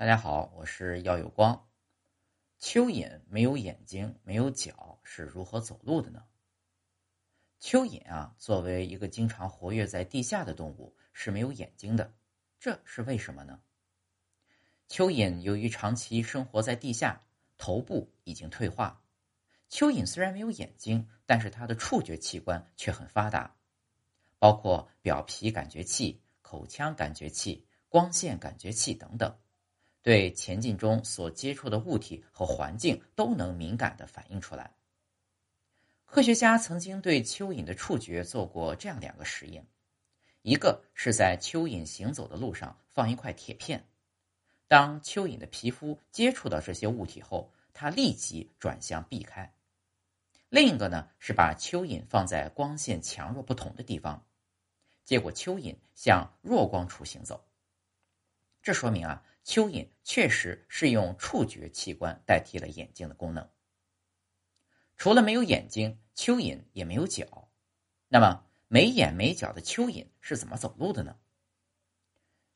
大家好，我是耀有光。蚯蚓没有眼睛，没有脚，是如何走路的呢？蚯蚓啊，作为一个经常活跃在地下的动物，是没有眼睛的。这是为什么呢？蚯蚓由于长期生活在地下，头部已经退化。蚯蚓虽然没有眼睛，但是它的触觉器官却很发达，包括表皮感觉器、口腔感觉器、光线感觉器等等。对前进中所接触的物体和环境都能敏感的反映出来。科学家曾经对蚯蚓的触觉做过这样两个实验：一个是在蚯蚓行走的路上放一块铁片，当蚯蚓的皮肤接触到这些物体后，它立即转向避开；另一个呢是把蚯蚓放在光线强弱不同的地方，结果蚯蚓向弱光处行走。这说明啊。蚯蚓确实是用触觉器官代替了眼睛的功能。除了没有眼睛，蚯蚓也没有脚。那么，没眼没脚的蚯蚓是怎么走路的呢？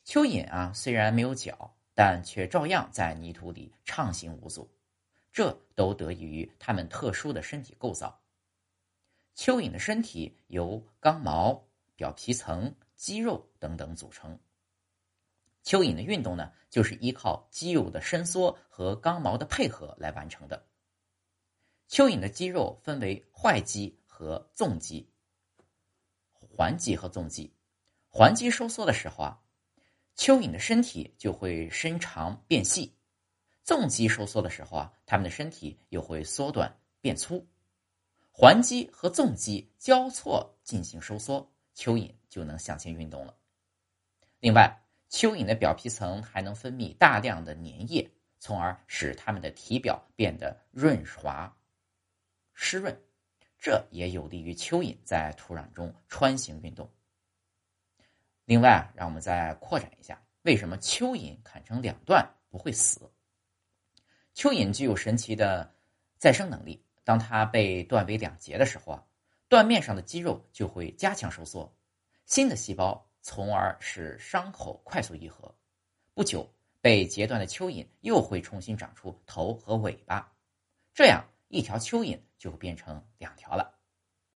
蚯蚓啊，虽然没有脚，但却照样在泥土里畅行无阻。这都得益于它们特殊的身体构造。蚯蚓的身体由刚毛、表皮层、肌肉等等组成。蚯蚓的运动呢，就是依靠肌肉的伸缩和刚毛的配合来完成的。蚯蚓的肌肉分为坏肌和纵肌、环肌和纵肌。环肌收缩的时候啊，蚯蚓的身体就会伸长变细；纵肌收缩的时候啊，它们的身体又会缩短变粗。环肌和纵肌交错进行收缩，蚯蚓就能向前运动了。另外，蚯蚓的表皮层还能分泌大量的粘液，从而使它们的体表变得润滑、湿润，这也有利于蚯蚓在土壤中穿行运动。另外，让我们再扩展一下，为什么蚯蚓砍成两段不会死？蚯蚓具有神奇的再生能力，当它被断为两截的时候啊，断面上的肌肉就会加强收缩，新的细胞。从而使伤口快速愈合。不久，被截断的蚯蚓又会重新长出头和尾巴，这样一条蚯蚓就会变成两条了。